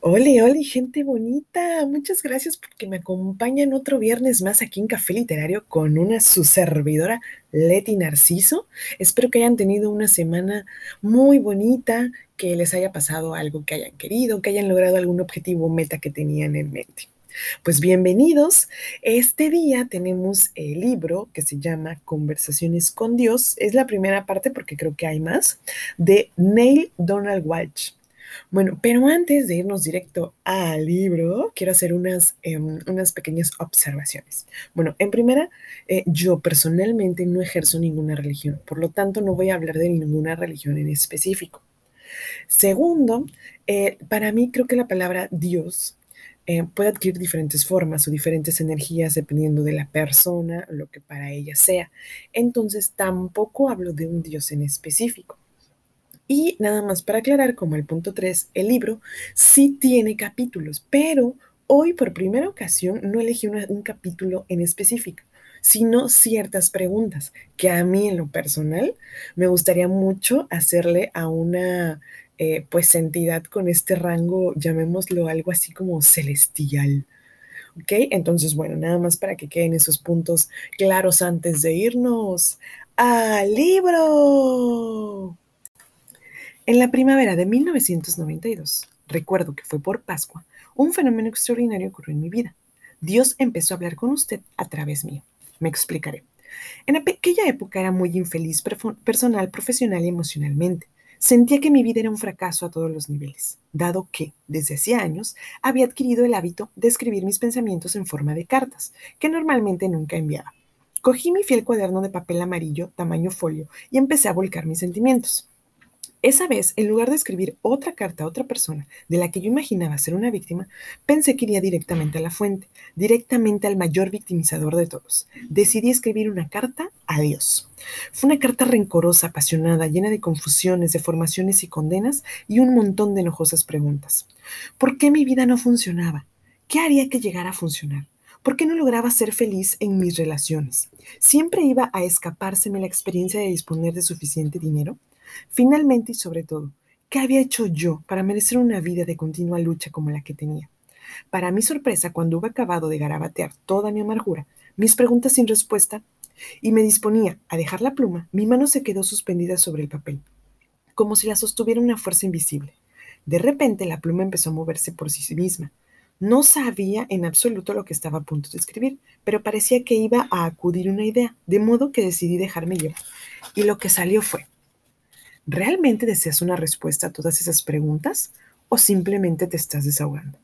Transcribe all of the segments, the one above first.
Hola, hola, gente bonita. Muchas gracias porque me acompañan otro viernes más aquí en Café Literario con una su servidora, Leti Narciso. Espero que hayan tenido una semana muy bonita, que les haya pasado algo que hayan querido, que hayan logrado algún objetivo o meta que tenían en mente. Pues bienvenidos. Este día tenemos el libro que se llama Conversaciones con Dios. Es la primera parte porque creo que hay más, de Neil Donald Walsh. Bueno, pero antes de irnos directo al libro, quiero hacer unas, em, unas pequeñas observaciones. Bueno, en primera, eh, yo personalmente no ejerzo ninguna religión, por lo tanto no voy a hablar de ninguna religión en específico. Segundo, eh, para mí creo que la palabra Dios eh, puede adquirir diferentes formas o diferentes energías dependiendo de la persona, lo que para ella sea. Entonces tampoco hablo de un Dios en específico. Y nada más para aclarar, como el punto 3, el libro sí tiene capítulos, pero hoy por primera ocasión no elegí un capítulo en específico, sino ciertas preguntas que a mí en lo personal me gustaría mucho hacerle a una eh, pues entidad con este rango, llamémoslo algo así como celestial. ¿Ok? Entonces, bueno, nada más para que queden esos puntos claros antes de irnos al libro. En la primavera de 1992, recuerdo que fue por Pascua, un fenómeno extraordinario ocurrió en mi vida. Dios empezó a hablar con usted a través mío. Me explicaré. En aquella época era muy infeliz personal, profesional y emocionalmente. Sentía que mi vida era un fracaso a todos los niveles, dado que, desde hacía años, había adquirido el hábito de escribir mis pensamientos en forma de cartas, que normalmente nunca enviaba. Cogí mi fiel cuaderno de papel amarillo, tamaño folio, y empecé a volcar mis sentimientos. Esa vez, en lugar de escribir otra carta a otra persona de la que yo imaginaba ser una víctima, pensé que iría directamente a la fuente, directamente al mayor victimizador de todos. Decidí escribir una carta a Dios. Fue una carta rencorosa, apasionada, llena de confusiones, deformaciones y condenas y un montón de enojosas preguntas. ¿Por qué mi vida no funcionaba? ¿Qué haría que llegara a funcionar? ¿Por qué no lograba ser feliz en mis relaciones? ¿Siempre iba a escapárseme la experiencia de disponer de suficiente dinero? Finalmente y sobre todo, ¿qué había hecho yo para merecer una vida de continua lucha como la que tenía? Para mi sorpresa, cuando hube acabado de garabatear toda mi amargura, mis preguntas sin respuesta, y me disponía a dejar la pluma, mi mano se quedó suspendida sobre el papel, como si la sostuviera una fuerza invisible. De repente la pluma empezó a moverse por sí misma. No sabía en absoluto lo que estaba a punto de escribir, pero parecía que iba a acudir una idea, de modo que decidí dejarme llevar. Y lo que salió fue, ¿Realmente deseas una respuesta a todas esas preguntas o simplemente te estás desahogando?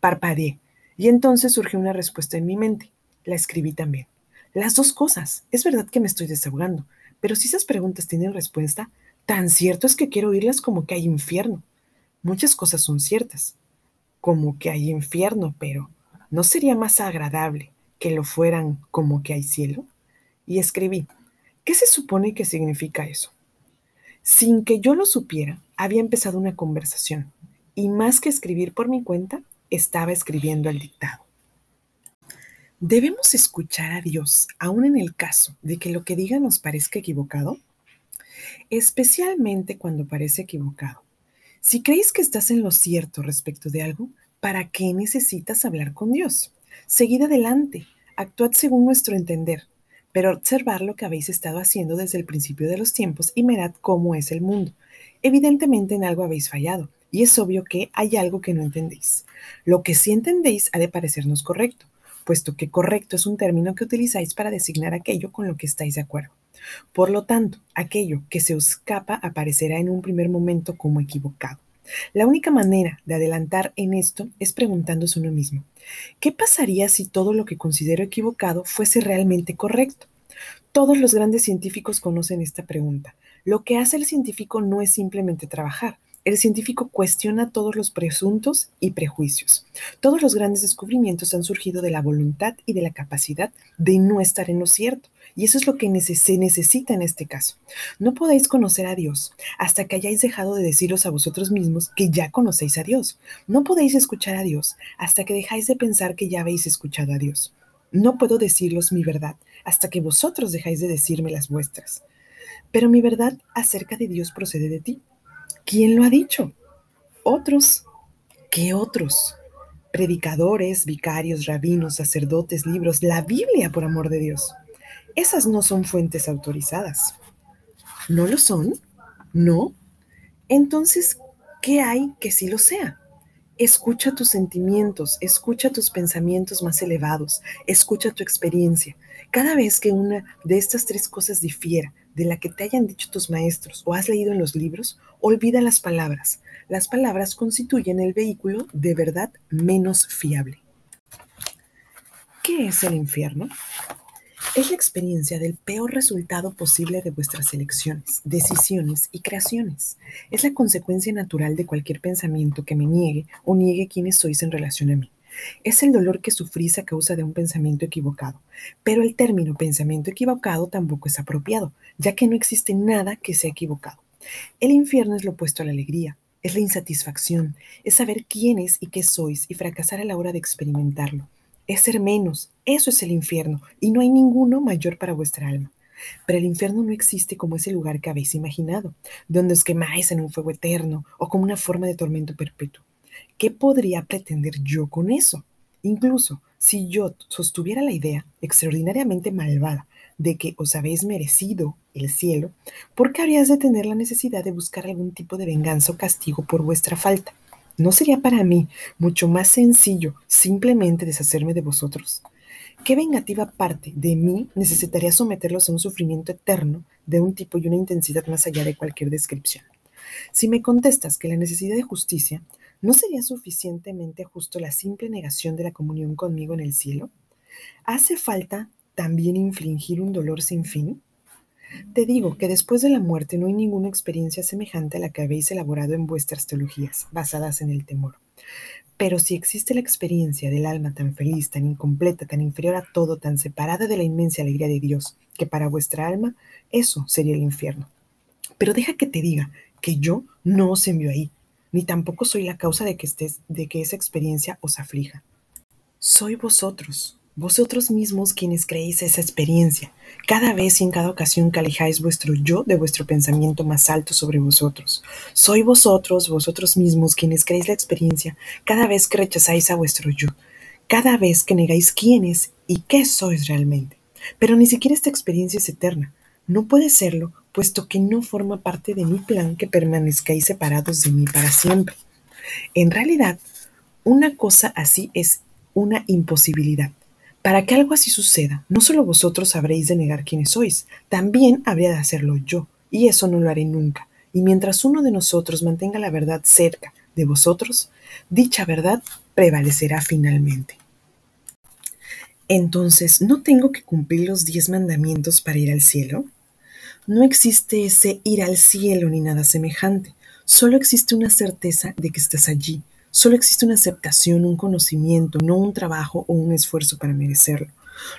Parpadeé y entonces surgió una respuesta en mi mente. La escribí también. Las dos cosas. Es verdad que me estoy desahogando, pero si esas preguntas tienen respuesta, tan cierto es que quiero oírlas como que hay infierno. Muchas cosas son ciertas, como que hay infierno, pero ¿no sería más agradable que lo fueran como que hay cielo? Y escribí, ¿qué se supone que significa eso? Sin que yo lo supiera, había empezado una conversación y más que escribir por mi cuenta, estaba escribiendo el dictado. ¿Debemos escuchar a Dios aún en el caso de que lo que diga nos parezca equivocado? Especialmente cuando parece equivocado. Si creéis que estás en lo cierto respecto de algo, ¿para qué necesitas hablar con Dios? Seguid adelante, actuad según nuestro entender, pero observar lo que habéis estado haciendo desde el principio de los tiempos y mirad cómo es el mundo. Evidentemente en algo habéis fallado, y es obvio que hay algo que no entendéis. Lo que sí entendéis ha de parecernos correcto, puesto que correcto es un término que utilizáis para designar aquello con lo que estáis de acuerdo. Por lo tanto, aquello que se os escapa aparecerá en un primer momento como equivocado. La única manera de adelantar en esto es preguntándose uno mismo, ¿qué pasaría si todo lo que considero equivocado fuese realmente correcto? Todos los grandes científicos conocen esta pregunta. Lo que hace el científico no es simplemente trabajar. El científico cuestiona todos los presuntos y prejuicios. Todos los grandes descubrimientos han surgido de la voluntad y de la capacidad de no estar en lo cierto. Y eso es lo que se necesita en este caso. No podéis conocer a Dios hasta que hayáis dejado de deciros a vosotros mismos que ya conocéis a Dios. No podéis escuchar a Dios hasta que dejáis de pensar que ya habéis escuchado a Dios. No puedo deciros mi verdad hasta que vosotros dejáis de decirme las vuestras. Pero mi verdad acerca de Dios procede de ti. ¿Quién lo ha dicho? Otros. ¿Qué otros? Predicadores, vicarios, rabinos, sacerdotes, libros, la Biblia, por amor de Dios. Esas no son fuentes autorizadas. ¿No lo son? ¿No? Entonces, ¿qué hay que sí lo sea? Escucha tus sentimientos, escucha tus pensamientos más elevados, escucha tu experiencia. Cada vez que una de estas tres cosas difiera de la que te hayan dicho tus maestros o has leído en los libros, olvida las palabras. Las palabras constituyen el vehículo de verdad menos fiable. ¿Qué es el infierno? Es la experiencia del peor resultado posible de vuestras elecciones, decisiones y creaciones. Es la consecuencia natural de cualquier pensamiento que me niegue o niegue quiénes sois en relación a mí. Es el dolor que sufrís a causa de un pensamiento equivocado. Pero el término pensamiento equivocado tampoco es apropiado, ya que no existe nada que sea equivocado. El infierno es lo opuesto a la alegría, es la insatisfacción, es saber quiénes y qué sois y fracasar a la hora de experimentarlo. Es ser menos, eso es el infierno, y no hay ninguno mayor para vuestra alma. Pero el infierno no existe como ese lugar que habéis imaginado, donde os quemáis en un fuego eterno o como una forma de tormento perpetuo. ¿Qué podría pretender yo con eso? Incluso si yo sostuviera la idea extraordinariamente malvada de que os habéis merecido el cielo, ¿por qué habrías de tener la necesidad de buscar algún tipo de venganza o castigo por vuestra falta? ¿No sería para mí mucho más sencillo simplemente deshacerme de vosotros? ¿Qué vengativa parte de mí necesitaría someterlos a un sufrimiento eterno de un tipo y una intensidad más allá de cualquier descripción? Si me contestas que la necesidad de justicia ¿No sería suficientemente justo la simple negación de la comunión conmigo en el cielo? ¿Hace falta también infligir un dolor sin fin? Te digo que después de la muerte no hay ninguna experiencia semejante a la que habéis elaborado en vuestras teologías, basadas en el temor. Pero si existe la experiencia del alma tan feliz, tan incompleta, tan inferior a todo, tan separada de la inmensa alegría de Dios, que para vuestra alma eso sería el infierno. Pero deja que te diga que yo no os envío ahí, ni tampoco soy la causa de que, estés, de que esa experiencia os aflija. Soy vosotros, vosotros mismos quienes creéis esa experiencia, cada vez y en cada ocasión que alejáis vuestro yo de vuestro pensamiento más alto sobre vosotros. Soy vosotros, vosotros mismos quienes creéis la experiencia, cada vez que rechazáis a vuestro yo, cada vez que negáis quiénes y qué sois realmente. Pero ni siquiera esta experiencia es eterna. No puede serlo puesto que no forma parte de mi plan que permanezcáis separados de mí para siempre. En realidad, una cosa así es una imposibilidad. Para que algo así suceda, no solo vosotros habréis de negar quiénes sois, también habría de hacerlo yo, y eso no lo haré nunca. Y mientras uno de nosotros mantenga la verdad cerca de vosotros, dicha verdad prevalecerá finalmente. Entonces, ¿no tengo que cumplir los diez mandamientos para ir al cielo? No existe ese ir al cielo ni nada semejante. Solo existe una certeza de que estás allí. Solo existe una aceptación, un conocimiento, no un trabajo o un esfuerzo para merecerlo.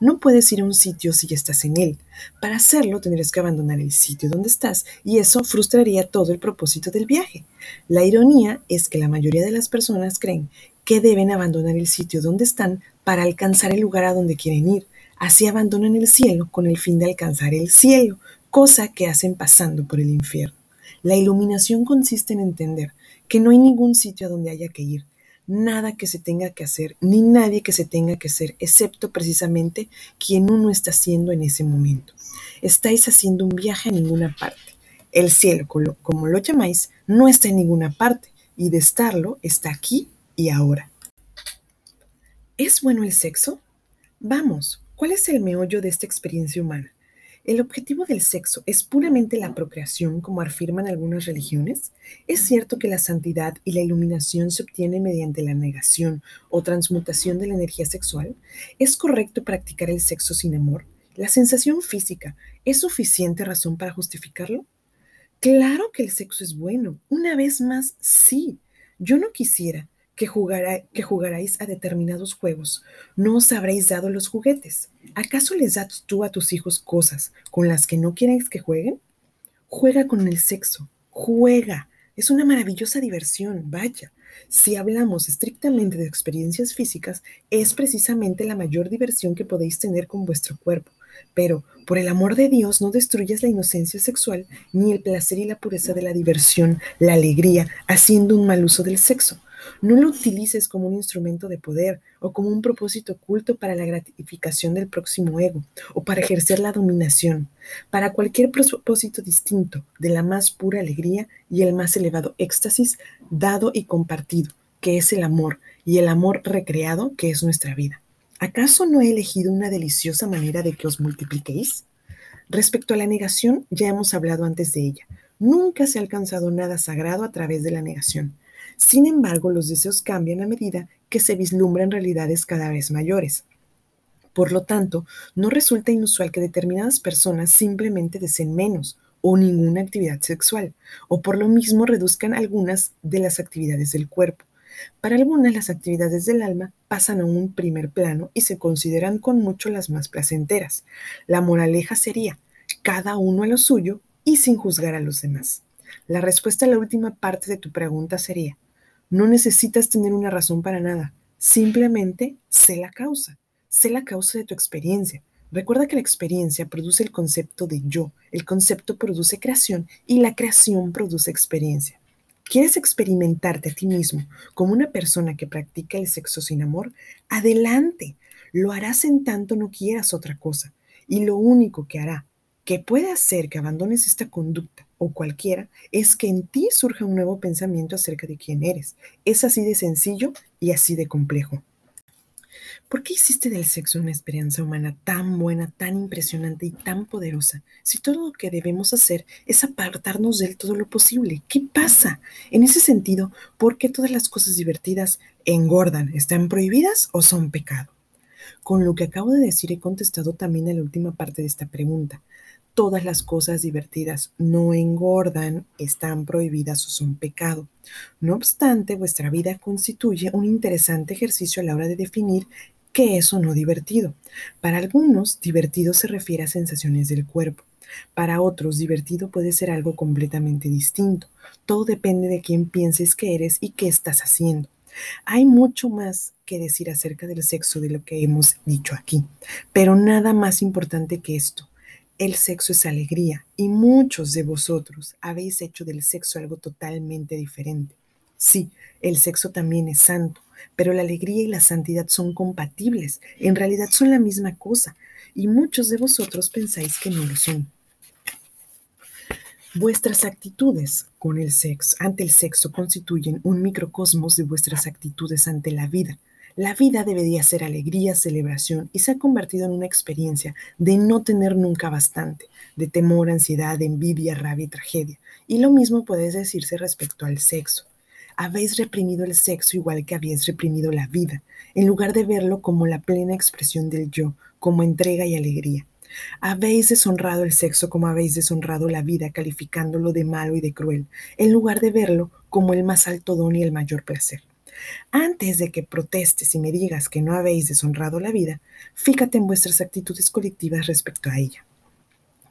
No puedes ir a un sitio si ya estás en él. Para hacerlo tendrías que abandonar el sitio donde estás y eso frustraría todo el propósito del viaje. La ironía es que la mayoría de las personas creen que deben abandonar el sitio donde están para alcanzar el lugar a donde quieren ir. Así abandonan el cielo con el fin de alcanzar el cielo, cosa que hacen pasando por el infierno. La iluminación consiste en entender que no hay ningún sitio a donde haya que ir, nada que se tenga que hacer, ni nadie que se tenga que ser, excepto precisamente quien uno está haciendo en ese momento. Estáis haciendo un viaje a ninguna parte. El cielo, como lo llamáis, no está en ninguna parte, y de estarlo está aquí y ahora. ¿Es bueno el sexo? Vamos, ¿cuál es el meollo de esta experiencia humana? ¿El objetivo del sexo es puramente la procreación, como afirman algunas religiones? ¿Es cierto que la santidad y la iluminación se obtienen mediante la negación o transmutación de la energía sexual? ¿Es correcto practicar el sexo sin amor? ¿La sensación física es suficiente razón para justificarlo? Claro que el sexo es bueno. Una vez más, sí. Yo no quisiera que, que jugaráis a determinados juegos, no os habréis dado los juguetes. ¿Acaso les das tú a tus hijos cosas con las que no quieres que jueguen? Juega con el sexo, juega. Es una maravillosa diversión, vaya. Si hablamos estrictamente de experiencias físicas, es precisamente la mayor diversión que podéis tener con vuestro cuerpo. Pero, por el amor de Dios, no destruyas la inocencia sexual, ni el placer y la pureza de la diversión, la alegría, haciendo un mal uso del sexo. No lo utilices como un instrumento de poder o como un propósito oculto para la gratificación del próximo ego o para ejercer la dominación. Para cualquier propósito distinto de la más pura alegría y el más elevado éxtasis dado y compartido, que es el amor, y el amor recreado, que es nuestra vida. ¿Acaso no he elegido una deliciosa manera de que os multipliquéis? Respecto a la negación, ya hemos hablado antes de ella. Nunca se ha alcanzado nada sagrado a través de la negación. Sin embargo, los deseos cambian a medida que se vislumbran realidades cada vez mayores. Por lo tanto, no resulta inusual que determinadas personas simplemente deseen menos o ninguna actividad sexual, o por lo mismo reduzcan algunas de las actividades del cuerpo. Para algunas las actividades del alma pasan a un primer plano y se consideran con mucho las más placenteras. La moraleja sería, cada uno a lo suyo y sin juzgar a los demás. La respuesta a la última parte de tu pregunta sería, no necesitas tener una razón para nada, simplemente sé la causa, sé la causa de tu experiencia. Recuerda que la experiencia produce el concepto de yo, el concepto produce creación y la creación produce experiencia. ¿Quieres experimentarte a ti mismo como una persona que practica el sexo sin amor? Adelante, lo harás en tanto no quieras otra cosa. Y lo único que hará que puede hacer que abandones esta conducta o cualquiera es que en ti surja un nuevo pensamiento acerca de quién eres. Es así de sencillo y así de complejo. ¿Por qué hiciste del sexo una experiencia humana tan buena, tan impresionante y tan poderosa? Si todo lo que debemos hacer es apartarnos de todo lo posible. ¿Qué pasa? En ese sentido, ¿por qué todas las cosas divertidas engordan? ¿Están prohibidas o son pecado? Con lo que acabo de decir he contestado también a la última parte de esta pregunta todas las cosas divertidas no engordan, están prohibidas o son pecado. No obstante, vuestra vida constituye un interesante ejercicio a la hora de definir qué es o no divertido. Para algunos, divertido se refiere a sensaciones del cuerpo. Para otros, divertido puede ser algo completamente distinto. Todo depende de quién pienses que eres y qué estás haciendo. Hay mucho más que decir acerca del sexo de lo que hemos dicho aquí, pero nada más importante que esto. El sexo es alegría y muchos de vosotros habéis hecho del sexo algo totalmente diferente. Sí, el sexo también es santo, pero la alegría y la santidad son compatibles, en realidad son la misma cosa, y muchos de vosotros pensáis que no lo son. Vuestras actitudes con el sexo, ante el sexo constituyen un microcosmos de vuestras actitudes ante la vida, la vida debería ser alegría, celebración y se ha convertido en una experiencia de no tener nunca bastante, de temor, ansiedad, envidia, rabia y tragedia. Y lo mismo puede decirse respecto al sexo. Habéis reprimido el sexo igual que habéis reprimido la vida, en lugar de verlo como la plena expresión del yo, como entrega y alegría. Habéis deshonrado el sexo como habéis deshonrado la vida, calificándolo de malo y de cruel, en lugar de verlo como el más alto don y el mayor placer. Antes de que protestes y me digas que no habéis deshonrado la vida, fíjate en vuestras actitudes colectivas respecto a ella.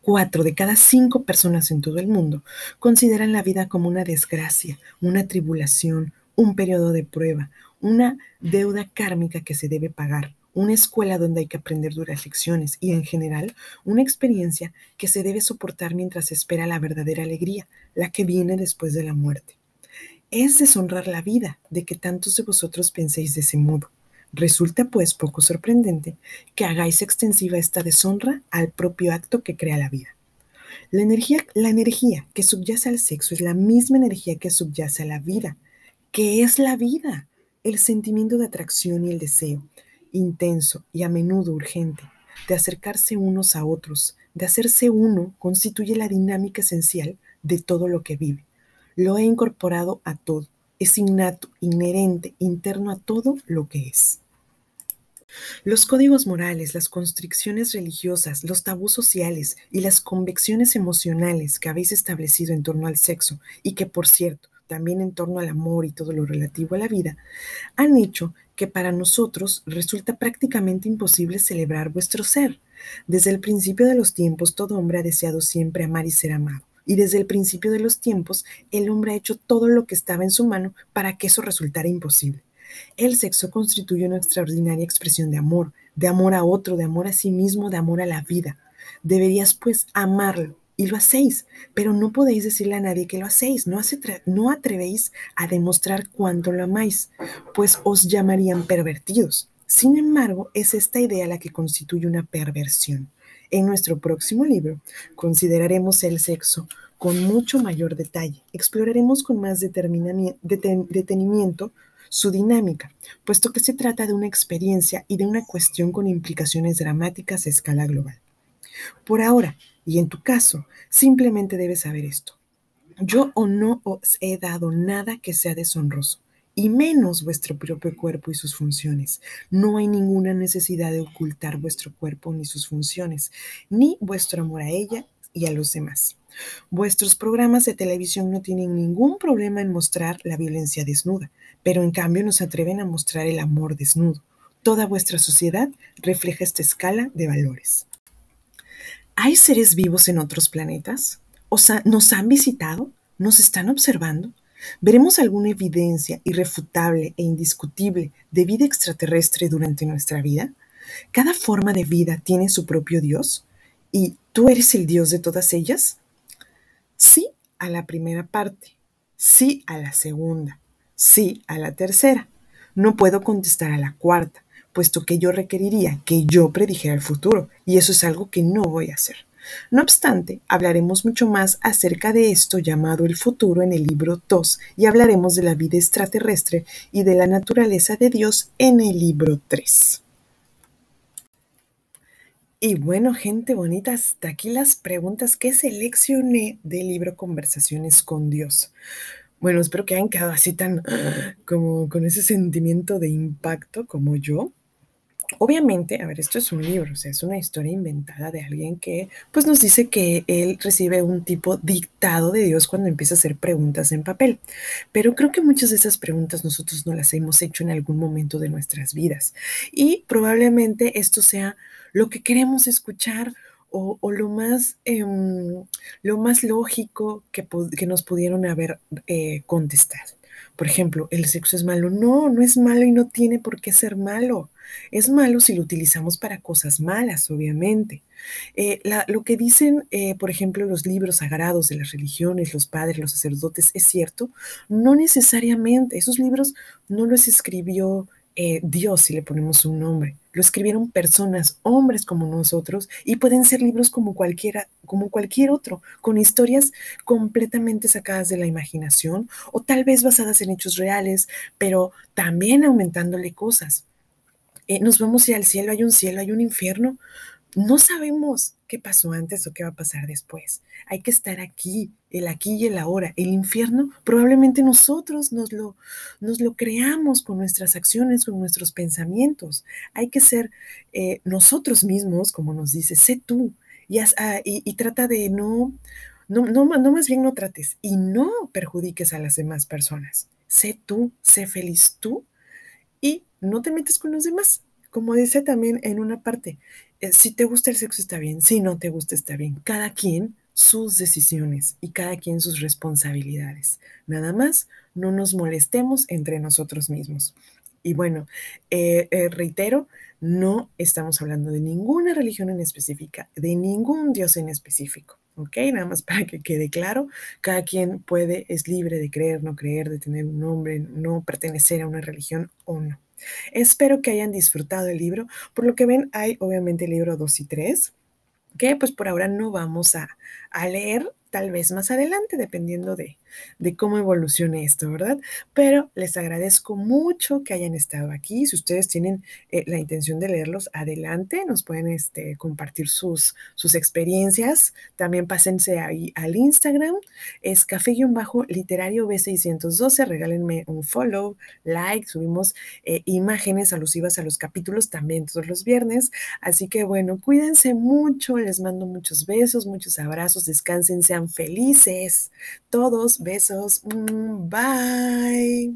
Cuatro de cada cinco personas en todo el mundo consideran la vida como una desgracia, una tribulación, un periodo de prueba, una deuda kármica que se debe pagar, una escuela donde hay que aprender duras lecciones y en general una experiencia que se debe soportar mientras espera la verdadera alegría, la que viene después de la muerte es deshonrar la vida de que tantos de vosotros penséis de ese modo. Resulta pues poco sorprendente que hagáis extensiva esta deshonra al propio acto que crea la vida. La energía, la energía que subyace al sexo es la misma energía que subyace a la vida. ¿Qué es la vida? El sentimiento de atracción y el deseo, intenso y a menudo urgente, de acercarse unos a otros, de hacerse uno, constituye la dinámica esencial de todo lo que vive. Lo he incorporado a todo. Es innato, inherente, interno a todo lo que es. Los códigos morales, las constricciones religiosas, los tabús sociales y las convicciones emocionales que habéis establecido en torno al sexo y que, por cierto, también en torno al amor y todo lo relativo a la vida, han hecho que para nosotros resulta prácticamente imposible celebrar vuestro ser. Desde el principio de los tiempos, todo hombre ha deseado siempre amar y ser amado y desde el principio de los tiempos el hombre ha hecho todo lo que estaba en su mano para que eso resultara imposible. El sexo constituye una extraordinaria expresión de amor, de amor a otro, de amor a sí mismo, de amor a la vida. Deberías pues amarlo y lo hacéis, pero no podéis decirle a nadie que lo hacéis, no, no atrevéis a demostrar cuánto lo amáis, pues os llamarían pervertidos. Sin embargo, es esta idea la que constituye una perversión. En nuestro próximo libro consideraremos el sexo con mucho mayor detalle, exploraremos con más detenimiento su dinámica, puesto que se trata de una experiencia y de una cuestión con implicaciones dramáticas a escala global. Por ahora, y en tu caso, simplemente debes saber esto. Yo o no os he dado nada que sea deshonroso, y menos vuestro propio cuerpo y sus funciones. No hay ninguna necesidad de ocultar vuestro cuerpo ni sus funciones, ni vuestro amor a ella y a los demás. Vuestros programas de televisión no tienen ningún problema en mostrar la violencia desnuda, pero en cambio nos atreven a mostrar el amor desnudo. Toda vuestra sociedad refleja esta escala de valores. ¿Hay seres vivos en otros planetas? ¿O ¿Nos han visitado? ¿Nos están observando? ¿Veremos alguna evidencia irrefutable e indiscutible de vida extraterrestre durante nuestra vida? ¿Cada forma de vida tiene su propio Dios? ¿Y tú eres el Dios de todas ellas? Sí a la primera parte, sí a la segunda, sí a la tercera. No puedo contestar a la cuarta, puesto que yo requeriría que yo predijera el futuro, y eso es algo que no voy a hacer. No obstante, hablaremos mucho más acerca de esto llamado el futuro en el libro 2 y hablaremos de la vida extraterrestre y de la naturaleza de Dios en el libro 3. Y bueno, gente bonita, hasta aquí las preguntas que seleccioné del libro Conversaciones con Dios. Bueno, espero que hayan quedado así tan como con ese sentimiento de impacto como yo. Obviamente, a ver, esto es un libro, o sea, es una historia inventada de alguien que pues nos dice que él recibe un tipo dictado de Dios cuando empieza a hacer preguntas en papel. Pero creo que muchas de esas preguntas nosotros no las hemos hecho en algún momento de nuestras vidas. Y probablemente esto sea lo que queremos escuchar o, lo, más, em, lo más lógico que, que nos pudieron haber eh, contestado. Por ejemplo, ¿el sexo es malo? No, no es malo y no tiene por qué ser malo. Es malo si lo utilizamos para cosas malas, obviamente. Eh, lo que dicen, eh, por ejemplo, los libros sagrados de las religiones, los padres, los sacerdotes, es cierto. No necesariamente. Esos libros no los escribió eh, Dios, si le ponemos un nombre. Lo escribieron personas, hombres como nosotros, y pueden ser libros como cualquiera, como cualquier otro, con historias completamente sacadas de la imaginación o tal vez basadas en hechos reales, pero también aumentándole cosas. Eh, nos vamos al cielo, hay un cielo, hay un infierno. No sabemos qué pasó antes o qué va a pasar después. Hay que estar aquí, el aquí y el ahora. El infierno probablemente nosotros nos lo, creamos con nuestras acciones, con nuestros pensamientos. Hay que ser eh, nosotros mismos, como nos dice, sé tú y, ah, trata de no, no, no, más bien no trates y no perjudiques a las demás personas. Sé tú, sé feliz tú y no te metes con los demás. Como dice también en una parte, si te gusta el sexo está bien, si no te gusta está bien. Cada quien sus decisiones y cada quien sus responsabilidades. Nada más, no nos molestemos entre nosotros mismos. Y bueno, eh, eh, reitero, no estamos hablando de ninguna religión en específica, de ningún Dios en específico. ¿ok? Nada más para que quede claro, cada quien puede, es libre de creer, no creer, de tener un nombre, no pertenecer a una religión o no. Espero que hayan disfrutado el libro. Por lo que ven, hay obviamente el libro 2 y 3, que pues por ahora no vamos a, a leer, tal vez más adelante, dependiendo de, de cómo evolucione esto, ¿verdad? Pero les agradezco mucho que hayan estado aquí. Si ustedes tienen eh, la intención de leerlos, adelante, nos pueden este, compartir sus, sus experiencias. También pásense ahí al Instagram, es café-literario B612, regálenme un follow, like, subimos eh, imágenes alusivas a los capítulos también todos los viernes. Así que bueno, cuídense mucho, les mando muchos besos, muchos abrazos, descansen, sean felices, todos Besos. Mm, bye.